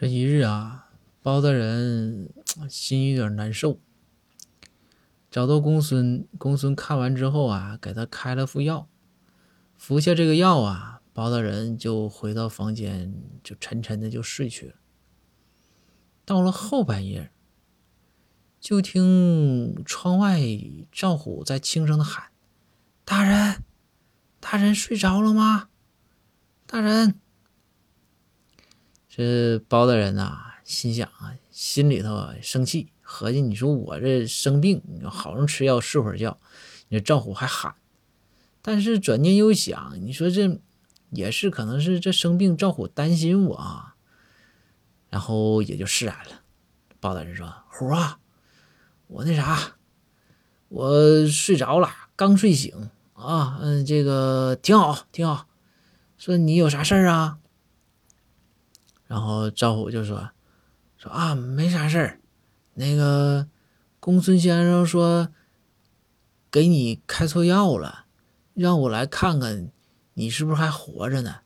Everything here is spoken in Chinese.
这一日啊，包大人 心有点难受，找到公孙，公孙看完之后啊，给他开了副药，服下这个药啊，包大人就回到房间，就沉沉的就睡去了。到了后半夜，就听窗外赵虎在轻声的喊：“大人，大人睡着了吗？大人。”这包大人呐，心想啊，心里头生气，合计你说我这生病，好容易吃药睡会儿觉，你说赵虎还喊，但是转念又想，你说这也是可能是这生病赵虎担心我啊，然后也就释然了。包大人说：“虎啊，我那啥，我睡着了，刚睡醒啊，嗯，这个挺好，挺好。说你有啥事儿啊？”然后赵虎就说：“说啊，没啥事儿。那个公孙先生说给你开错药了，让我来看看你是不是还活着呢。